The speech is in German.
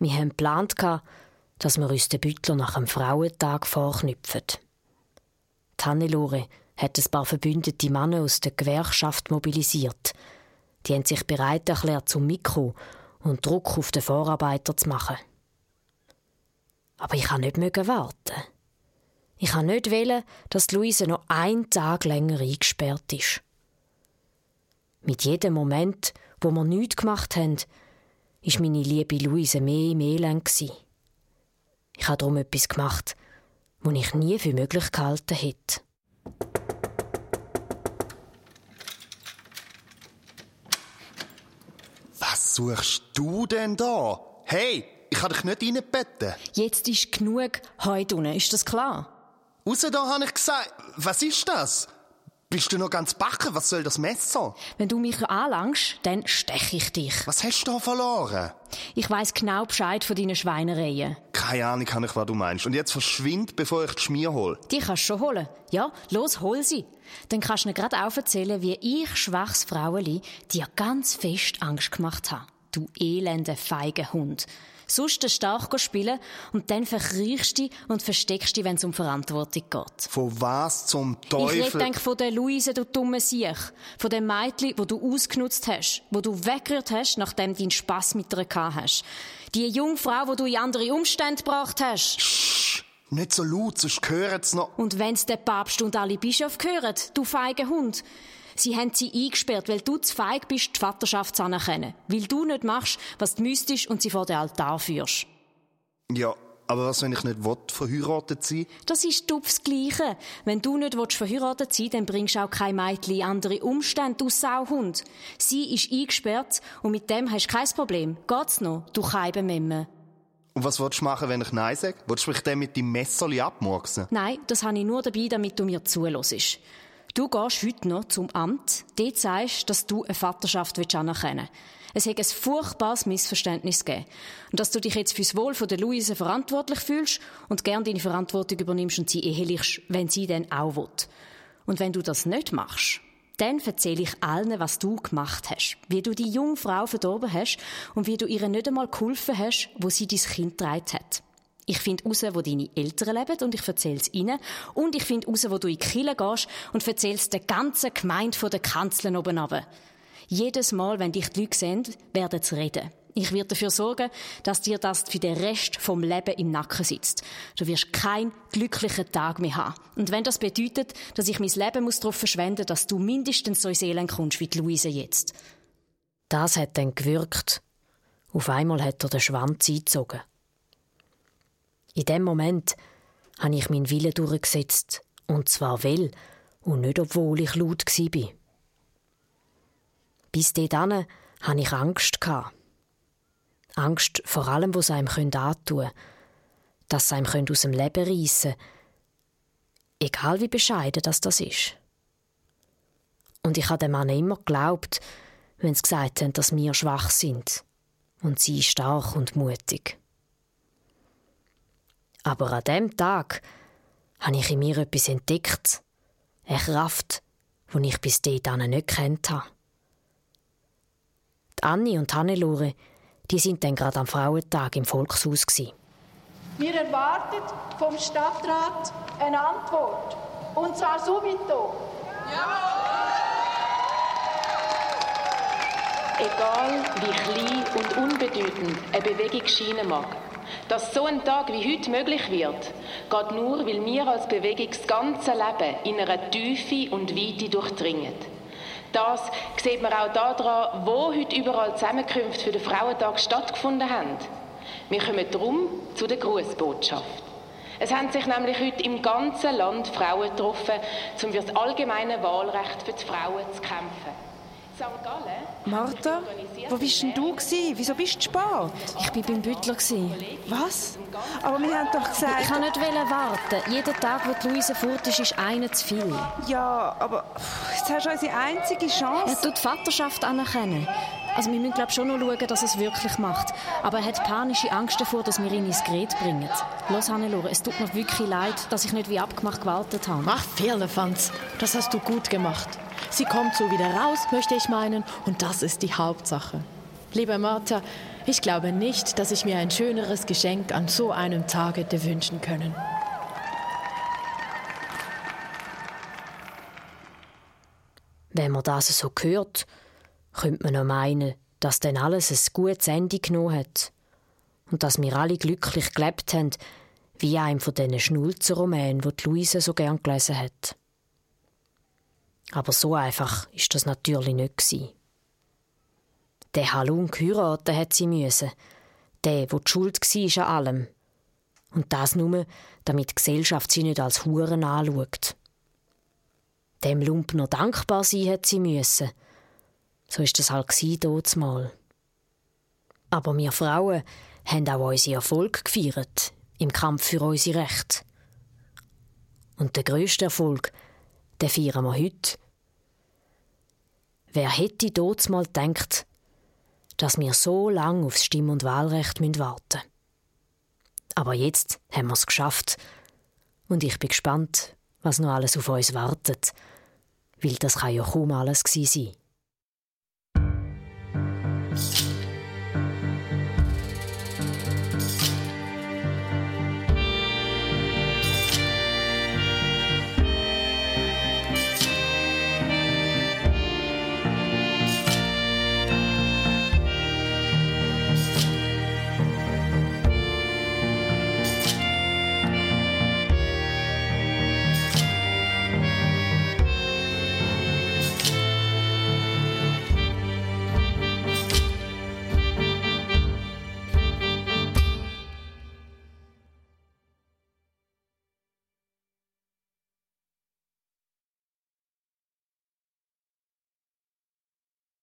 Wir haben geplant, dass wir uns den Büttler nach dem Frauentag vorknüpfen. Tannelore hat ein paar verbündete Männer aus der Gewerkschaft mobilisiert. Die haben sich bereit erklärt zum Mikro und Druck auf den Vorarbeiter zu machen. Aber ich kann nicht warten. Ich kann nicht wählen, dass Luise noch einen Tag länger eingesperrt ist. Mit jedem Moment, wo wir nichts gemacht haben, ist meine liebe Luise mehr im Elend. Ich habe darum etwas gemacht, was ich nie für möglich gehalten hätte. Was suchst du denn da? Hey, ich kann dich nicht reinbetten. Jetzt ist genug heute unten, ist das klar? Raus da, habe ich gesagt. Was ist das? Bist du noch ganz backen? Was soll das Messer? Wenn du mich anlangst, dann steche ich dich. Was hast du da verloren? Ich weiß genau Bescheid von deinen Schweinereien. Keine Ahnung, kann ich, was du meinst. Und jetzt verschwind, bevor ich die Schmier hole. Die kannst du schon holen. Ja, los, hol sie. Dann kannst du mir gerade aufzählen, wie ich, schwaches Fraueli, dir ganz fest Angst gemacht habe. Du elende, feige Hund sonst den Stark spielen und dann verkriechst du dich und versteckst dich, wenn es um Verantwortung geht. Von was zum Teufel? Ich rede von der Luise, du dumme Siech. Von dem Mädchen, wo du ausgenutzt hast, wo du weggerührt hast, nachdem du deinen Spass mit ihr gehabt hast. Die Jungfrau, wo du in andere Umstände gebracht hast. Sch, nicht so laut, sonst hören's noch. Und wenn's der Papst und alle Bischöfe hören, du feige Hund, Sie haben sie eingesperrt, weil du zu feig bist, die Vaterschaft zu anerkennen. Weil du nicht machst, was du müsstest und sie vor den Altar führst. Ja, aber was, wenn ich nicht will, verheiratet sein Das ist das Gleiche. Wenn du nicht willst, verheiratet sein dann bringst du auch kein Mädchen in andere Umstände, du Sauhund. Sie ist eingesperrt und mit dem hast du kein Problem. Geht's noch, du Keibememme? Und was willst du machen, wenn ich Nein sage? Willst du mich dann mit deinem Messerli abmurksen? Nein, das habe ich nur dabei, damit du mir zuhörst. Du gehst heute noch zum Amt, dort sagst, dass du eine Vaterschaft anerkennen willst. Es hat ein furchtbares Missverständnis gegeben. Und dass du dich jetzt fürs Wohl von der Luise verantwortlich fühlst und gern deine Verantwortung übernimmst und sie ehelichst, wenn sie denn auch will. Und wenn du das nicht machst, dann erzähle ich allen, was du gemacht hast. Wie du die junge Frau verdorben hast und wie du ihr nicht einmal geholfen hast, wo sie dein Kind getragen hat. Ich finde raus, wo deine Eltern leben und ich erzähle es ihnen. Und ich finde raus, wo du in die Kirche gehst und erzählst der ganzen Gemeinde von der Kanzeln oben runter. Jedes Mal, wenn dich die Leute sehen, werden sie reden. Ich werde dafür sorgen, dass dir das für den Rest vom Leben im Nacken sitzt. Du wirst keinen glücklichen Tag mehr haben. Und wenn das bedeutet, dass ich mein Leben muss darauf verschwenden dass du mindestens so ins Elend kommst wie die Luise jetzt. Das hat dann gewirkt. Auf einmal hat er den Schwanz eingezogen. In dem Moment habe ich meinen Willen durchgesetzt. Und zwar will und nicht, obwohl ich laut war. Bis dahin hatte ich Angst. Angst vor allem, was einem antun könnte. Dass es einem aus dem Leben reissen Egal wie bescheiden das, das ist. Und ich habe dem Mann immer geglaubt, wenn sie gesagt haben, dass wir schwach sind. Und sie stark und mutig. Aber an dem Tag habe ich in mir etwas entdeckt. Eine Kraft, die ich bis dahin nicht kennt habe. Die Anni und Hannelore, die sind dann gerade am Frauentag im Volkshaus gewesen. Wir erwarten vom Stadtrat eine Antwort. Und zwar subito. Jawohl! Egal wie klein und unbedeutend eine Bewegung scheinen mag, dass so ein Tag wie heute möglich wird, geht nur, weil wir als Bewegung das ganze Leben in einer Tiefe und Weite durchdringen. Das sieht man auch daran, wo heute überall Zusammenkünfte für den Frauentag stattgefunden haben. Wir kommen darum zu der Grußbotschaft. Es haben sich nämlich heute im ganzen Land Frauen getroffen, um für das allgemeine Wahlrecht für die Frauen zu kämpfen. Martha, wo bist denn du gewesen? Wieso bist du spät? Ich war beim Büttler. Was? Aber wir haben doch gesagt... Ich kann nicht warten. Jeden Tag, wo Luise fort ist, ist einer zu viel. Ja, aber jetzt hast du unsere einzige Chance. Er tut die Vaterschaft anerkennen. Also wir müssen glaub, schon noch schauen, dass er es wirklich macht. Aber er hat panische Angst davor, dass wir ihn ins Gerät bringen. Los, Hannelore, es tut mir wirklich leid, dass ich nicht wie abgemacht gewartet habe. Ach, Firlefanz, das hast du gut gemacht. Sie kommt so wieder raus, möchte ich meinen, und das ist die Hauptsache. Liebe Martha, Ich glaube nicht, dass ich mir ein schöneres Geschenk an so einem Tag hätte wünschen können. Wenn man das so hört, könnte man noch meinen, dass dann alles ein gutes Ende genommen hat. Und dass wir alle glücklich gelebt haben, wie einem von diesen Schnulzenromanen, die, die Luise so gern gelesen hat. Aber so einfach ist das natürlich nicht gewesen. Der Halun heiraten hat sie müssen. Der, wo Schuld war an allem. Und das nur, damit die Gesellschaft sie nicht als Huren anschaut. Dem Lump noch dankbar sein hat sie müssen. So ist das halt dort mal. Aber wir Frauen haben auch unseren Erfolg gefeiert im Kampf für unsere Rechte. Und der grösste Erfolg, den feiern wir heute. Wer hätte dort mal gedacht, dass wir so lange aufs Stimm- und Wahlrecht warten müssen? Aber jetzt haben wir es geschafft. Und ich bin gespannt, was noch alles auf uns wartet. Weil das kann ja kaum alles sein.